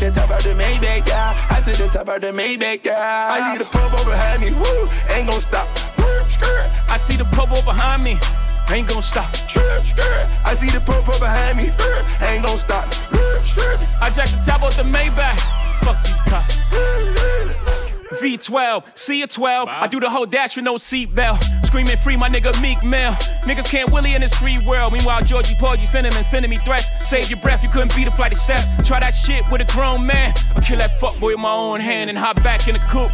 the top of the Maybach. Yeah, I see the top of the Maybach. Yeah, I see the purple behind me. Woo, ain't gon' stop. I see the purple behind me. Ain't gon' stop. I see the purple behind me. Ain't gon' stop. I jack the top of the Maybach. Fuck these cops. V12, C12, I do the whole dash with no seatbelt. Screaming free, my nigga Meek Mill. Niggas can't Willie in this free world. Meanwhile, Georgie paul Porgy sending and sending me threats. Save your breath, you couldn't beat a flight of steps. Try that shit with a grown man. I'll kill that fuckboy with my own hand and hop back in the coupe.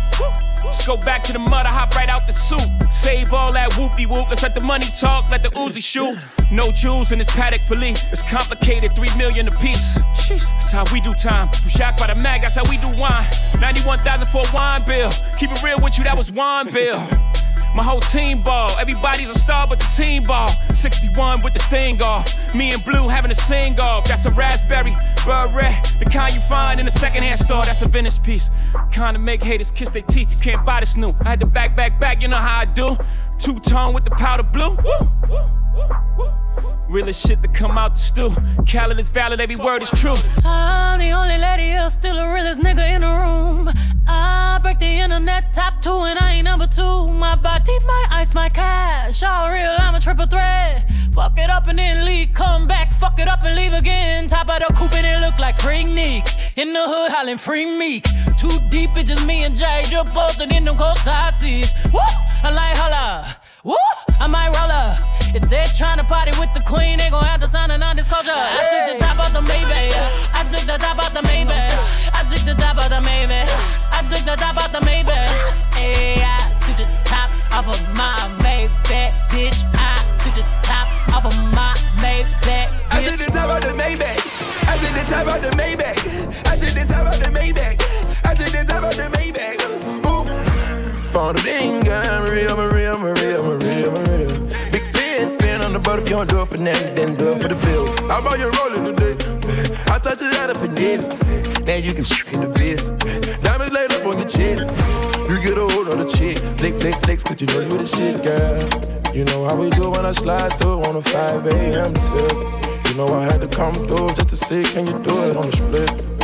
Let's go back to the mud, I hop right out the soup. Save all that whoopie whoop. Let's let the money talk, let the Uzi shoot. No jewels in this Patek Philippe. It's complicated, three million a piece. That's how we do time. You shocked by the mag, that's how we do wine. 91,000 for a wine bill. Keep it real with you, that was wine bill. My whole team ball. Everybody's a star but the team ball. 61 with the thing off. Me and Blue having a sing off. That's a raspberry, beret. The kind you find in a secondhand store. That's a Venice piece. Kind of make haters kiss their teeth. You can't buy this new. I had to back, back, back. You know how I do. Two tone with the powder blue. Woo, woo, woo, Realest shit to come out the stew. Khaled is valid, every word is true. I'm the only lady here, still the realest nigga in the room. I break the internet top two, and I ain't number two. My body, my ice, my cash. All real, I'm a triple threat. Fuck it up and then leave, come back, fuck it up and leave again. Top of the coupe and it look like Freaknik. In the hood, hollering free Meek. Too deep, it's just me and Jay, just posted in them cold side seats. Woo! I like holla. Woo! I might roll up. If they're trying to party with the queen, they gon' have to sign a non-disclosure. I took the top off the Maybach. I took the top off the Maybach. I took the top off the Maybach. I took the top off the Maybach. Hey, don't do it for them, then do it for the bills. How about you rolling today? Eh, I touch it out of finesse. Eh, now you can in the vest. Eh, diamonds laid up on your chest. You get a hold on the chick. Flick, flick, flex, cause you know you the shit, girl. You know how we do when I slide through on a 5 a.m. tip. You know I had to come through just to see, can you do it on the split?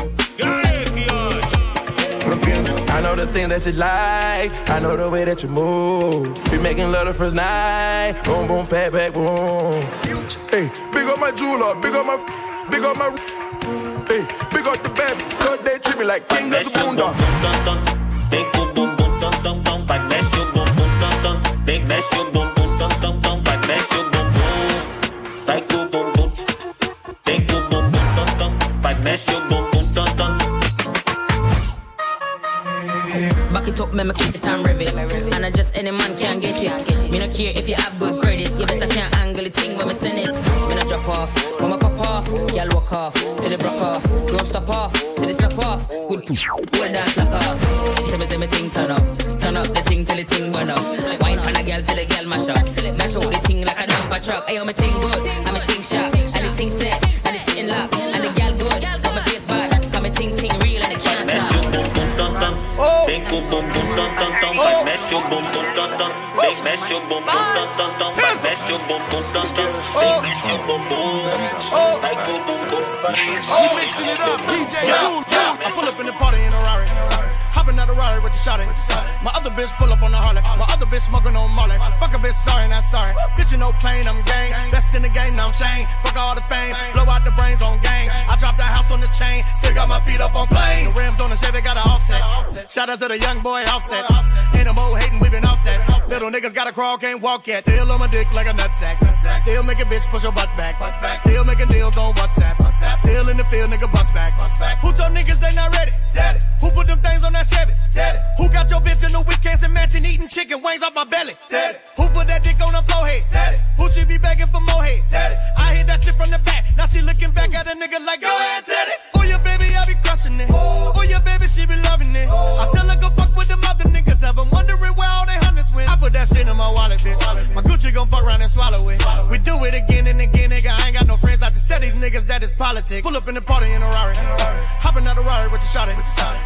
I know the thing that you like. I know the way that you move. Be making love the first night. Boom, boom, pat, back, boom. Hey, big up my jeweler. Big up my, big up my. Hey, big up the bed. Cause they treat me like king of the boondog. Big boom boom boom dum dum dum, like mash your boom boom dum dum. Big mash your boom boom dum dum dum, like mash your It up, me keep it and rev it. And I just any man can get it. Me no care if you have good credit. You better can't angle the thing when me send it. Me no drop off, when me pop off, y'all walk off till they broke off. Don't stop off till they slap off. Good poo, well dance lock off. Tell me say me thing turn up, turn up the thing till the thing burn up. Wine pan a girl till the girl mash up. Mash out the thing like a dumper truck. Ayo me thing good, and me like mash your boom boom dum dum. Big mash your boom boom, oh. oh. like boom boom boom. Oh. She mixing it up, DJ June, June. I pull up in the party in a Rari. Hopping out the Rari with the shotty. My other bitch pull up on the Harley. My other bitch smoking on Molly. Fuck a bitch, sorry, not sorry. Bitch, you no pain, I'm gang. Best in the game, now I'm Shane. Fuck all the fame. Blow out the brains on gang. I dropped the house on the chain. Still got my feet up on plane. The rims on the Chevy got an offset. Shout out to the young boy offset. Ain't no more hating, we been off that. Little niggas gotta crawl, can't walk yet. Still on my dick like a nutsack. Still make a bitch push your butt back. Still making deals on WhatsApp. Still in the field, nigga bust back. Who told niggas they not ready? Who put them things on that Chevy? Who got your bitch in the Wisconsin mansion eating chicken wings off my belly? Teddy. Who put that dick on her forehead? Who she be begging for more head? I hit that shit from the back. Now she looking back at a nigga like, go ahead, Teddy. Oh, yeah, baby, I be crushing it. Oh, yeah, baby, she be loving it. I tell her go fuck with them other niggas. Have 'em wondering where all they hundreds went. I put that shit in my wallet, bitch. Wallet, bitch. My Gucci gon' fuck around and swallow it. We do it again and again, niggas that it's politics. Pull up in the party in a Rari. Hopping out the Rari with the shotty.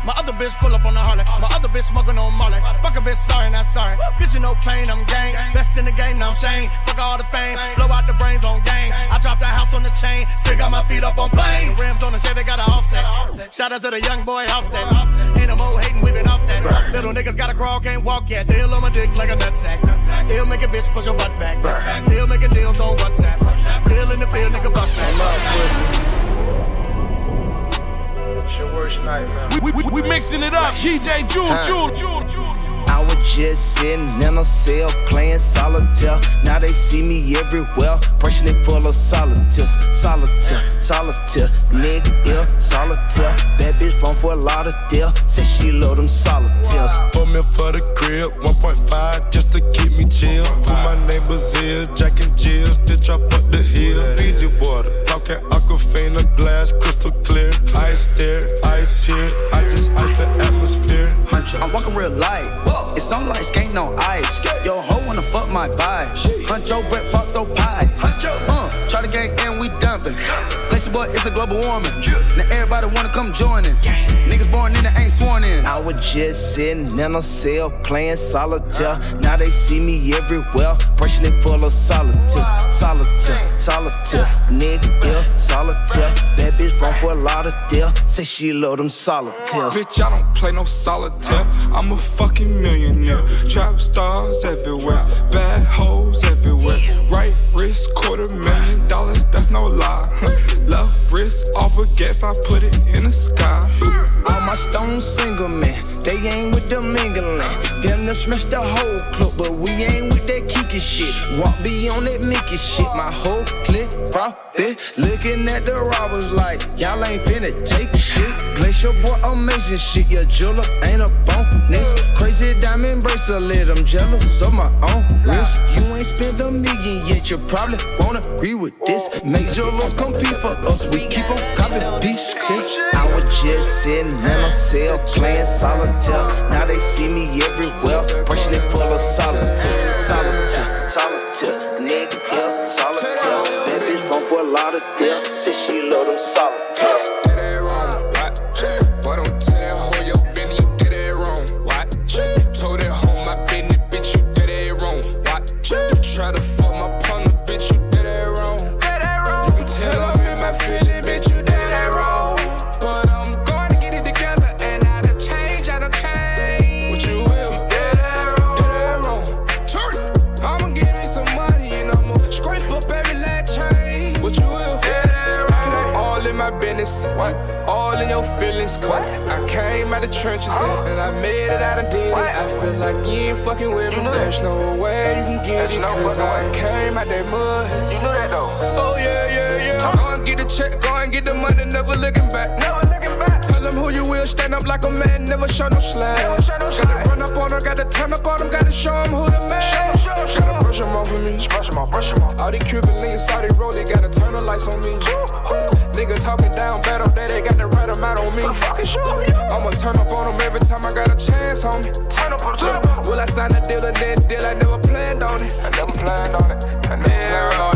My other bitch pull up on the Harley. My other bitch smoking on Molly. Fuck a bitch, sorry, not sorry. Bitch, you no pain, I'm gang. Best in the game, now I'm Shane. Fuck all the fame. Blow out the brains on gang. I dropped the house on the chain. Still got my feet up on planes. Rims on the Chevy, got an offset. Shout out to the young boy offset. Ain't no more hating, we been off that. Little niggas gotta crawl, can't walk yet. Still on my dick like a nutsack. Still make a bitch push your butt back. Still making deals on WhatsApp. Still in the field, nigga bust that. It's your worst nightmare. We, we, we mixing it up. DJ Jewel, Jewel, Jewel, Jewel, Jewel. I was just sitting in a cell playing solitaire. Now they see me everywhere, brushing it full of solitaires. Solitaire, solitaire, nigga ill, solitaire. Bad bitch phone for a lot of deal. Say she love them solitaires. For me for the crib, 1.5 Place boy, it's a global warming. Now everybody wanna come join in. Niggas born in it ain't sworn in. I was just sitting in a cell playing solitaire. Now they see me everywhere, brushing it full of solitaires. Solitaire, solitaire, nigga ill, solitaire. Bad bitch run for a lot of deal. Say she love them solitaires. Bitch, I don't play no solitaire. I'm a fucking millionaire. Trap stars everywhere, bad hoes everywhere. I put it in the sky. All my stones single man, they ain't with the mingling. Them done smashed the whole club, but we ain't with that kinky shit. Walk be on that Mickey shit. My whole clip frothy, looking at the robbers like y'all ain't finna take shit. Glacier boy, amazing shit. Your jeweler ain't a bonus. Crazy diamond bracelet, I'm jealous of my own wrist. You ain't spent a million yet, you probably won't agree with this. Major laws compete for us, we keep on copying pieces. I was just sitting in a cell playing solitaire. Now they see me everywhere, it full of solitaires. Solitaire, solitaire, nigga, solitaire. That bitch run for a lot of deal. Say she love them solitaires. Talking down bad on that, they got the right amount on me. I'ma turn up on them every time I got a chance on me. Turn up, turn up. Will I sign a deal or that deal? I never planned on it. I never planned on it. I never planned on it,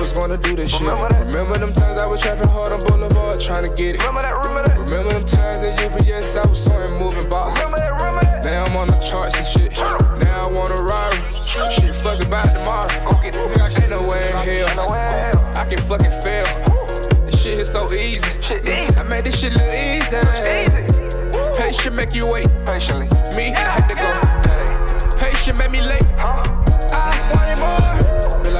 was gonna do this shit. Remember them times I was trapping hard on Boulevard, trying to get it. Remember that? Remember that? Remember them times at UPS I was sewing moving boxes. Remember that? Remember that? Now I'm on the charts and shit. Now I want a ride. Shit, fuck about tomorrow. Ain't no way in hell. I can fucking fail. This shit is so easy. I made this shit look easy. Patient make you wait. Patiently. Me, I had to go. Patient made me late. I wanted more. Feel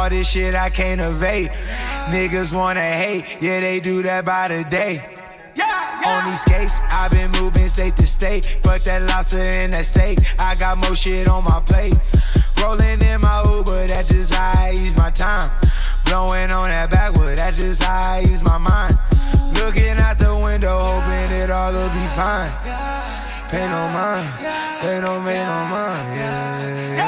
All this shit I can't evade. Niggas wanna hate, yeah, they do that by the day. Yeah, yeah. On these skates, I've been moving state to state. Fuck that lobster and that steak. I got more shit on my plate. Rolling in my Uber, that's just how I use my time. Blowing on that backwood, that's just how I use my mind. Looking out the window, hoping it all will be fine. Pay no mind, they don't no mind, yeah,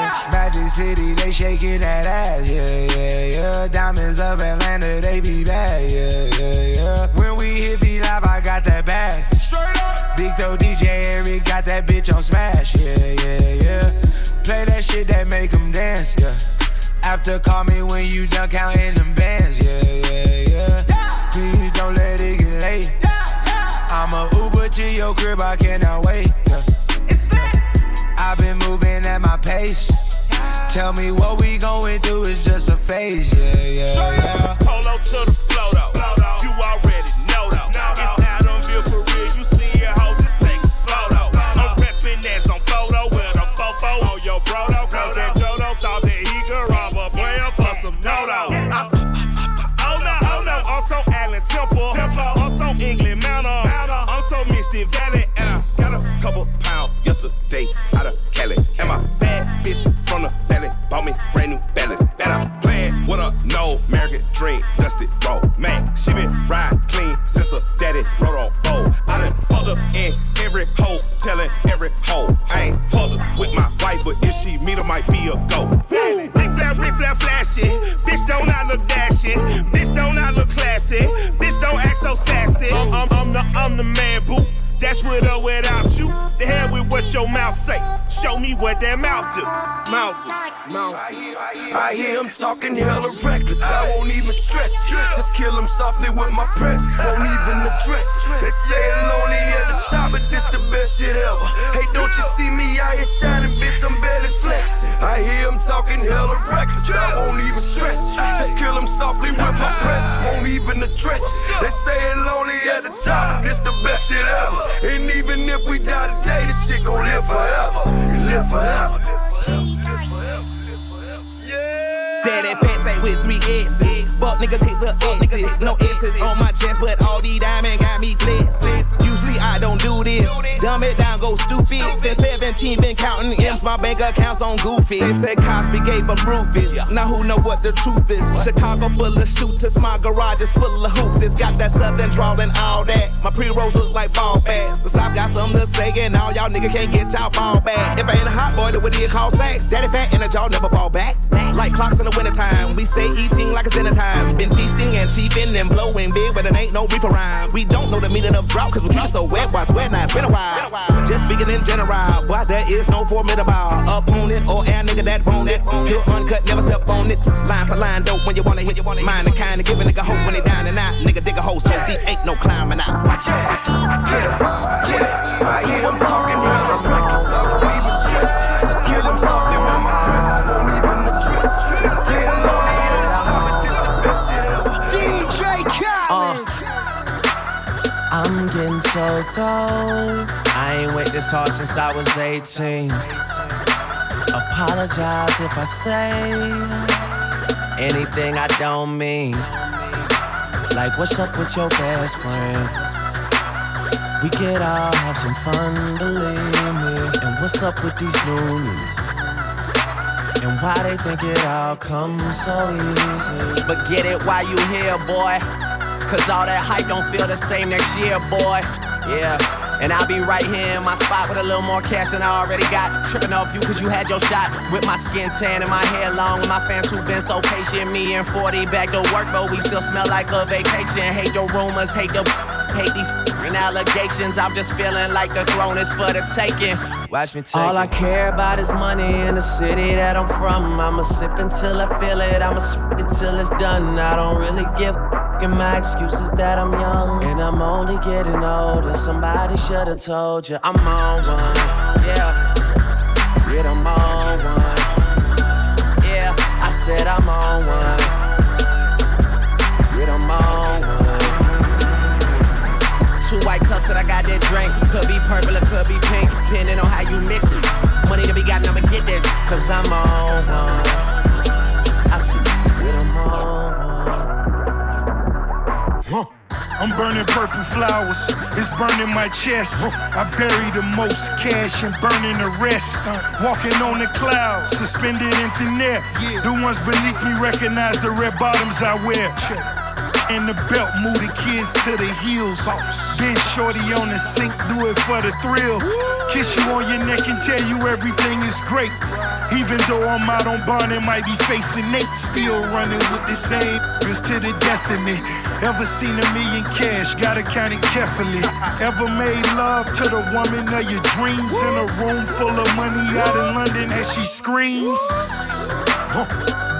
City, they shaking that ass, yeah, yeah, yeah. Diamonds of Atlanta, they be bad, yeah, yeah, yeah. When we hit B Live, I got that bag. Big Toe DJ Eric got that bitch on smash, yeah, yeah, yeah. Play that shit that make them dance, yeah. After call me when you done counting them bands, yeah, yeah, yeah. Please don't let it get late. I'm a Uber to your crib, I cannot wait. Yeah. I've been moving at my pace. Tell me what we going through is just a phase, yeah, yeah, yeah. Polo to the flow though. You already know though. It's Adamville for real. You might be a go. Big flat, big flat, flashy. Bitch, don't I look dashing? Bitch, don't I look classy? Bitch, don't act so sassy. I'm, I'm, I'm the, I'm the man, boo. Dash with or without you. The hell with your mouth say. Show me what that mouth do. Mouth do. Mouth. I hear him talking hella reckless. I won't even stress. Just kill him softly with my press. Won't even address. They say lonely at the top, but this the best shit ever. Hey, don't you see me out here shining, bitch? I'm barely flexing. I hear him talking hella reckless. I won't even stress. Just kill him softly with my press. Won't even address. They say lonely at the top, this the best shit ever. And even if we die today, this shit gon' live forever. Live forever. Daddy Patsy with three X's. Fuck niggas hit the X's. No X's on my chest, but all these diamonds got me blessed. Usually I don't do this. Dumb it down, go stupid. Since 17, been counting M's, my bank accounts on goofy. They said Cosby gave them Rufus. Now who know what the truth is? Chicago full of shooters, my garage is full of hoopers. Got that southern drawl and all that. My pre-rolls look like ball bags. The South got something to say, and all y'all niggas can't get y'all ball back. If I ain't a hot boy, then what do you call sex? Daddy fat and the jaw never fall back. Like clocks in the wintertime, we stay eating like it's dinner time. Been feasting and cheaping and blowing big, but it ain't no reefer rhyme. We don't know the meaning of drought, cause we keep it so wet. Why sweat now? Been a while. Just speaking in general, why there is no formidable opponent or a nigga that want it. Pure uncut, never step on it. Line for line, dope when you wanna hit, you wanna mind the kind of give a nigga hope when they dining out. Nigga dig a hole so deep, ain't no climbing out. Yeah, yeah. I hear him talking I'm getting so cold. I ain't wait this hard since I was 18. Apologize if I say anything I don't mean. Like, what's up with your best friend? We could all have some fun, believe me. And what's up with these loonies? And why they think it all comes so easy? But get it while you here, boy. Cause all that hype don't feel the same next year, boy. Yeah. And I'll be right here in my spot with a little more cash than I already got. Tripping off you cause you had your shot. With my skin tan and my hair long. With my fans who've been so patient. Me and 40 back to work, but we still smell like a vacation. Hate the rumors, hate the hate these f***ing allegations. I'm just feeling like the throne is for the taking. Watch me take All I care about is money in the city that I'm from. I'ma sip until I feel it. I'ma sip until it's done. I don't really give Making My excuses that I'm young and I'm only getting older. Somebody should have told you I'm on one. Yeah, yeah, I'm on one. Yeah, I said I'm on one. On one. Two white cups that I got that drink. Could be purple or could be pink, depending on how you mix it. Money to be got, I'ma get that. Cause I'm on one. I see what I'm on. Burning purple flowers, it's burning my chest. I bury the most cash and burning the rest. Walking on the clouds, suspended in thin air. The ones beneath me recognize the red bottoms I wear. In the belt, move the kids to the heels. Been shorty on the sink, do it for the thrill. Kiss you on your neck and tell you everything is great. Even though I'm out on bond and might be facing Nate, still running with the same just to the death of me. Ever seen a million cash? Gotta count it carefully. Ever made love to the woman of your dreams in a room full of money out in London as she screams? Huh.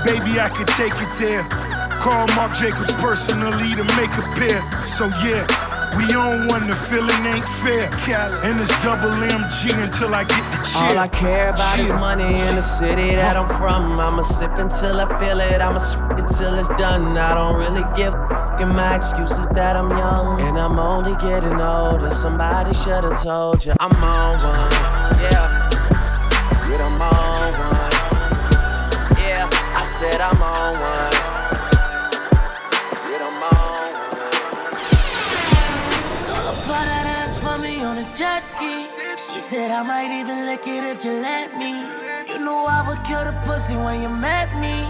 Baby, I could take it there. Call Marc Jacobs personally to make a pair. So yeah, we on one, the feeling ain't fair. And it's double MG until I get the cheer. All I care about is money in the city that I'm from. I'ma sip until I feel it. I'ma sip until it's done. I don't really give and my excuse is that I'm young and I'm only getting older. Somebody should've told you I'm on one. Yeah, yeah, I'm on one. Yeah, I said I'm on one. Yeah, on one. Put that ass for me on a jet ski. She said I might even lick it if you let me. You know I would kill the pussy when you met me.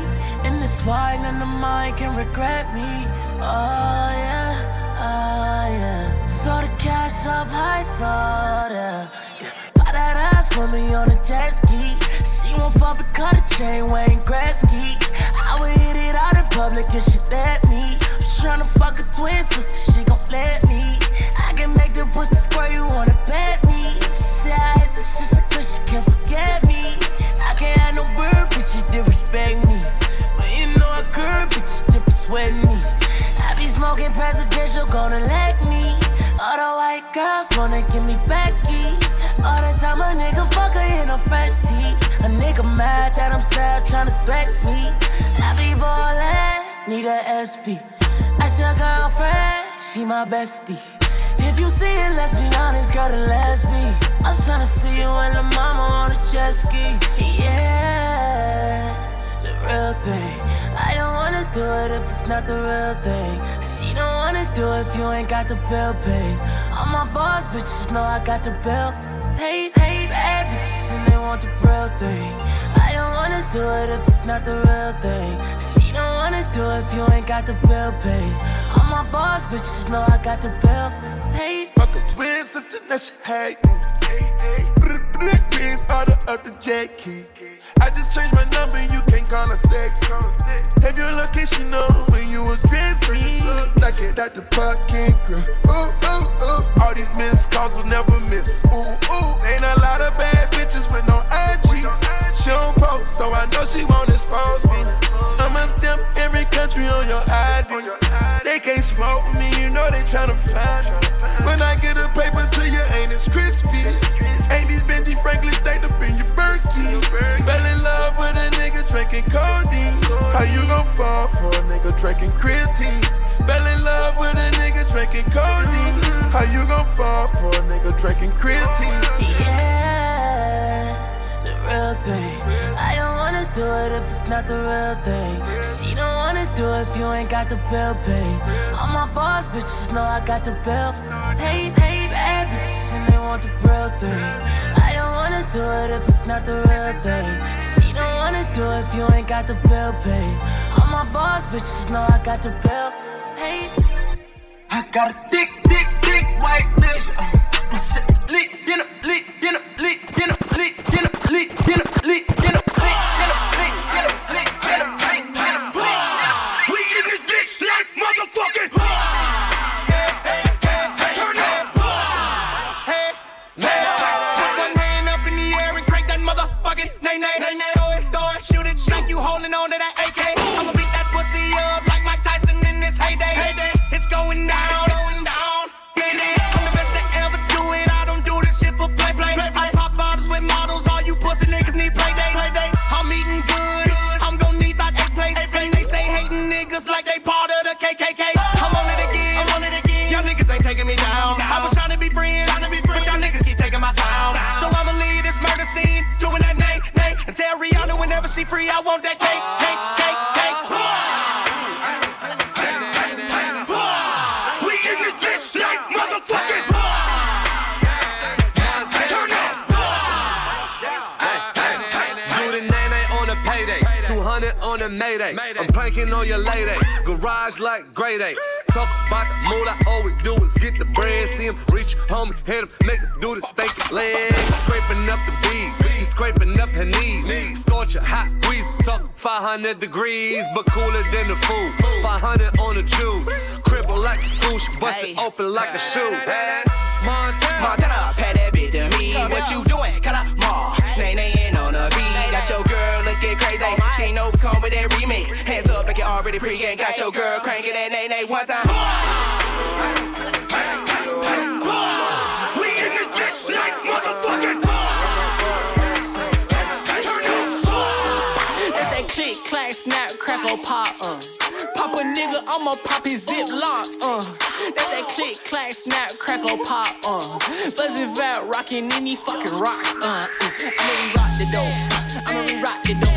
And it's why none of mine can regret me. Oh yeah, oh yeah. Throw the cash up high, so yeah. Put that ass for me on jet ski. She fuck chain, Wayne Gretzky. I would hit it out in public if she let me. I'm tryna fuck a twin sister, she gon' let me. I can make the pussy you wanna bet me. She said I hit the shit she can't forget me. I can't have no bird, bitches disrespect me. But you know I bitches me. Smoking presidential, gonna let me. All the white girls wanna give me Becky. All the time a nigga fuck her in a fresh tee. A nigga mad that I'm sad, tryna threat me. I be ballin', need a SP. That's your girlfriend, she my bestie. If you see it, let's be honest, girl, then let's be. I'm tryna see you and the mama on a jet ski. Yeah, the real thing. I don't wanna do it if it's not the real thing. She don't wanna do it if you ain't got the bill paid. All my boss bitches know I got the bill paid. paid. Bitches and they want the real thing. I don't wanna do it if it's not the real thing. She don't wanna do it if you ain't got the bill paid. All my boss bitches know I got the bill paid. Fuck a twin sister, now she hate me. Black rings, order up the jet key. I just changed my number, you her sex. Have your location on when you address me. Knock it out the parking girl. Ooh, ooh, ooh. All these missed calls will never miss. Ooh, ooh. Ain't a lot of bad bitches with no IG. She don't post, so I know she won't expose me. I'ma stamp every country on your ID. They can't smoke me, you know they tryna find me. When I get a paper to you, ain't it crispy? Ain't these Benji Franklin stayed up nigga drinking codeine. How you gon' fall for a nigga drinking creatine? Fell in love with a nigga drinking codeine. How you gon' fall for a nigga drinking creatine? Yeah, the real thing. I don't wanna do it if it's not the real thing. She don't wanna do it if you ain't got the bill paid. All my boss bitches know I got the bill paid. Bad bitches and they want the real thing. I don't wanna do it if it's not the real thing. She do if you ain't got the bill paid. All my boss bitches know I got the bill paid. I got a thick, thick, thick white bitch. Uh, my shit lit, dinner, lit, dinner, lit, dinner, lit, dinner, lit, dinner, free, I want that cake, cake, cake, cake. We in the bitch like motherfucking. Turn up. The on a payday. 200 on mayday. I'm planking on your lady. Garage like grade A. Talk about the moolah, all we do is get the bread. See him reach, homie, hit him, make him do the stanky leg. Scraping up the bees, he's scraping up her knees. Scorch a hot wheeze, talk 500 degrees, but cooler than the food. 500 on the juice, cribble like a scooch, bust it open like a shoe. Montana, Montana, pat that bitch to me. What you doing? Call up Ma. Nay, nay, girl looking. She ain't no come with that remix. Hands up like you already pre-game. Got your girl cranking that nay, nay one time. We in the ditch like motherfucking That's that click, clack, snap, crackle, pop, uh. Pop a nigga, I'ma pop his zip lock, uh. That's that click, clack, snap, crackle, pop, uh. Fuzzy vat, rockin' in these fucking rocks, uh. I'ma re-rock the dope, I'ma re-rock the dope,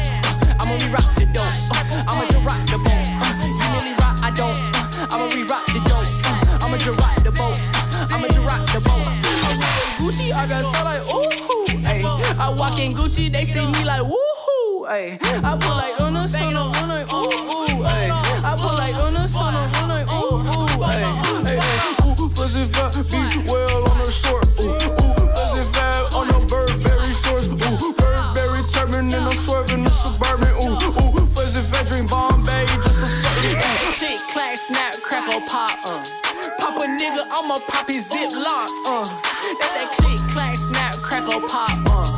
Gucci, they see me like, woohoo, ayy. I put like, una, sona, una, ooh, ooh, ayy. I put like, una, sona, una, ooh, ooh, ayy. Ayy, ayy. Ooh, fuzzy fat, beach well on the short, ooh, ooh. Fuzzy fat on the Burberry shorts, ooh. Burberry turban and I'm swerving the Suburban, ooh, ooh. Fuzzy fat drink Bombay, just a certain. Click, clack, snap, crackle, pop, uh. Pop a nigga, I'ma pop his zip lock, uh. That's that click, clack, snap, crackle, pop, uh.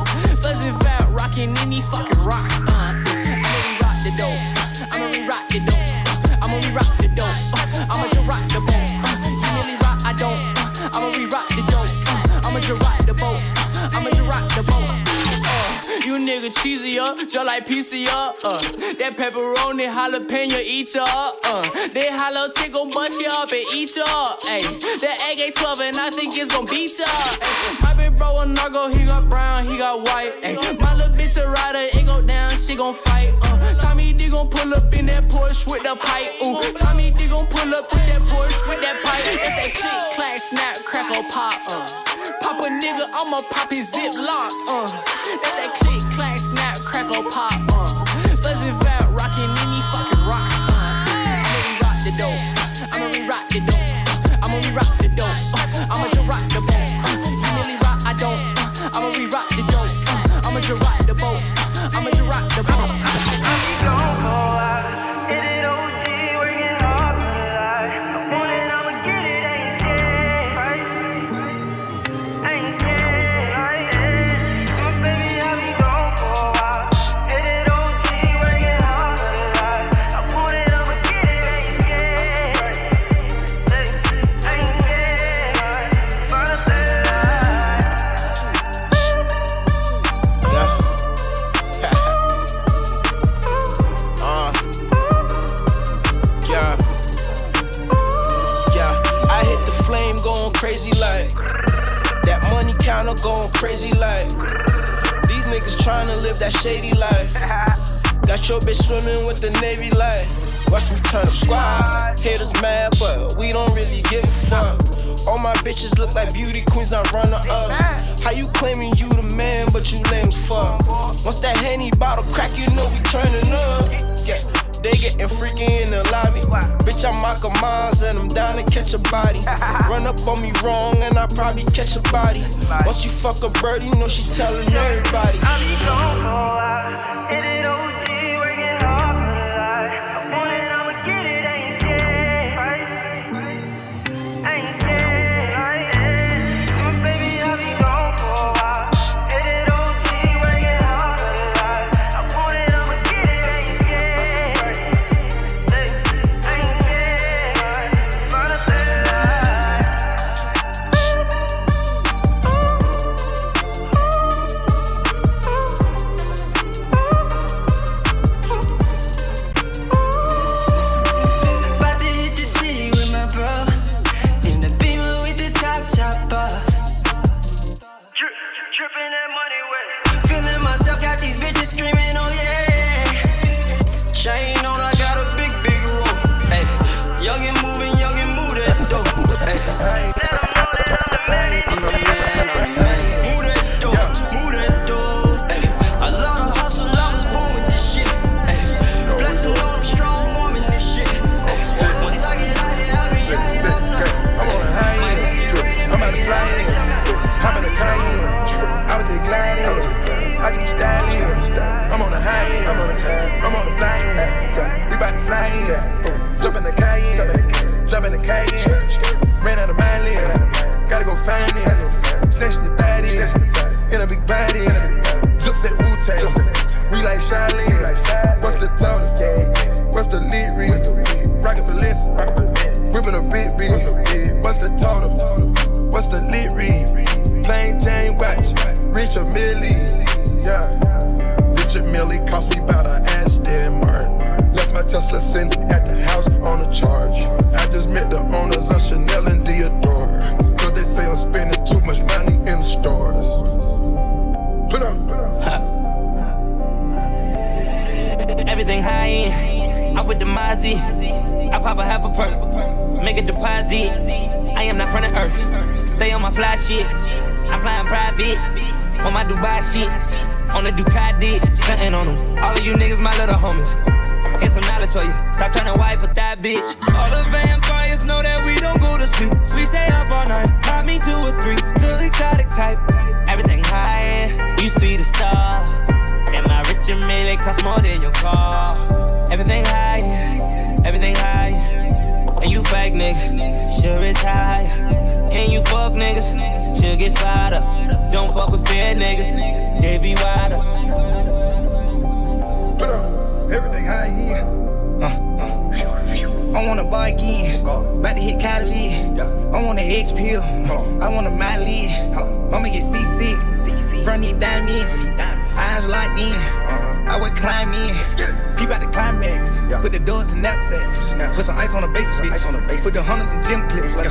Cheesy up, just like PC up, uh. That pepperoni jalapeno eat ya up, uh. That hollow tick gon' bust you up and eat ya up, ayy. That AK-12 and I think it's gon' beat ya up. My big bro a narco, he got brown, he got white, ayy. My little bitch a rider, it go down, she gon' fight, uh. Tommy D gon' pull up in that Porsche with the pipe, ooh. Tommy D gon' pull up with that Porsche with that pipe. That's that click, clack, snap, crackle, pop, uh. Pop a nigga, I'ma pop his zip lock, uh. That's that click, counter going crazy like. These niggas trying to live that shady life. Got your bitch swimming with the Navy light. Watch me turn the squad. Haters mad, but we don't really give a fuck. All my bitches look like beauty queens, I run her up. How you claiming you the man, but you lame as fuck? Once that Henny bottle crack, you know we turning up. Yeah. They getting freaky in the lobby. Bitch, I'm Michael Myers and I'm down to catch a body. Run up on me wrong and I probably catch a body. Once you fuck a bird, you know she telling everybody. jumping the cage. Stay on my fly shit. I'm flying private. On my Dubai shit. On the Ducati. Stunting on them. All of you niggas, my little homies. Here's some knowledge for you. Stop trying to wife with that bitch. All the vampires know that we don't go to sleep. We stay up all night. Pop me two or three. The exotic type. Everything high. You see the stars. And my Richard Mille cost more than your car. Everything high, everything high. And you fake nigga, should retire. And you fuck niggas, should get fired up. Don't fuck with fair niggas, they be wider. Put up. Everything high end. I wanna buy again. About to hit Cali. I want an H pill. I want a Miley. I'ma get CC. CC. Front need diamonds. Eyes locked in. I would climb in. Peep out the climax. Yeah. Put the doors in knapsacks. Put some ice on the base. Ice on the base. Put the hunters in gym clips. Like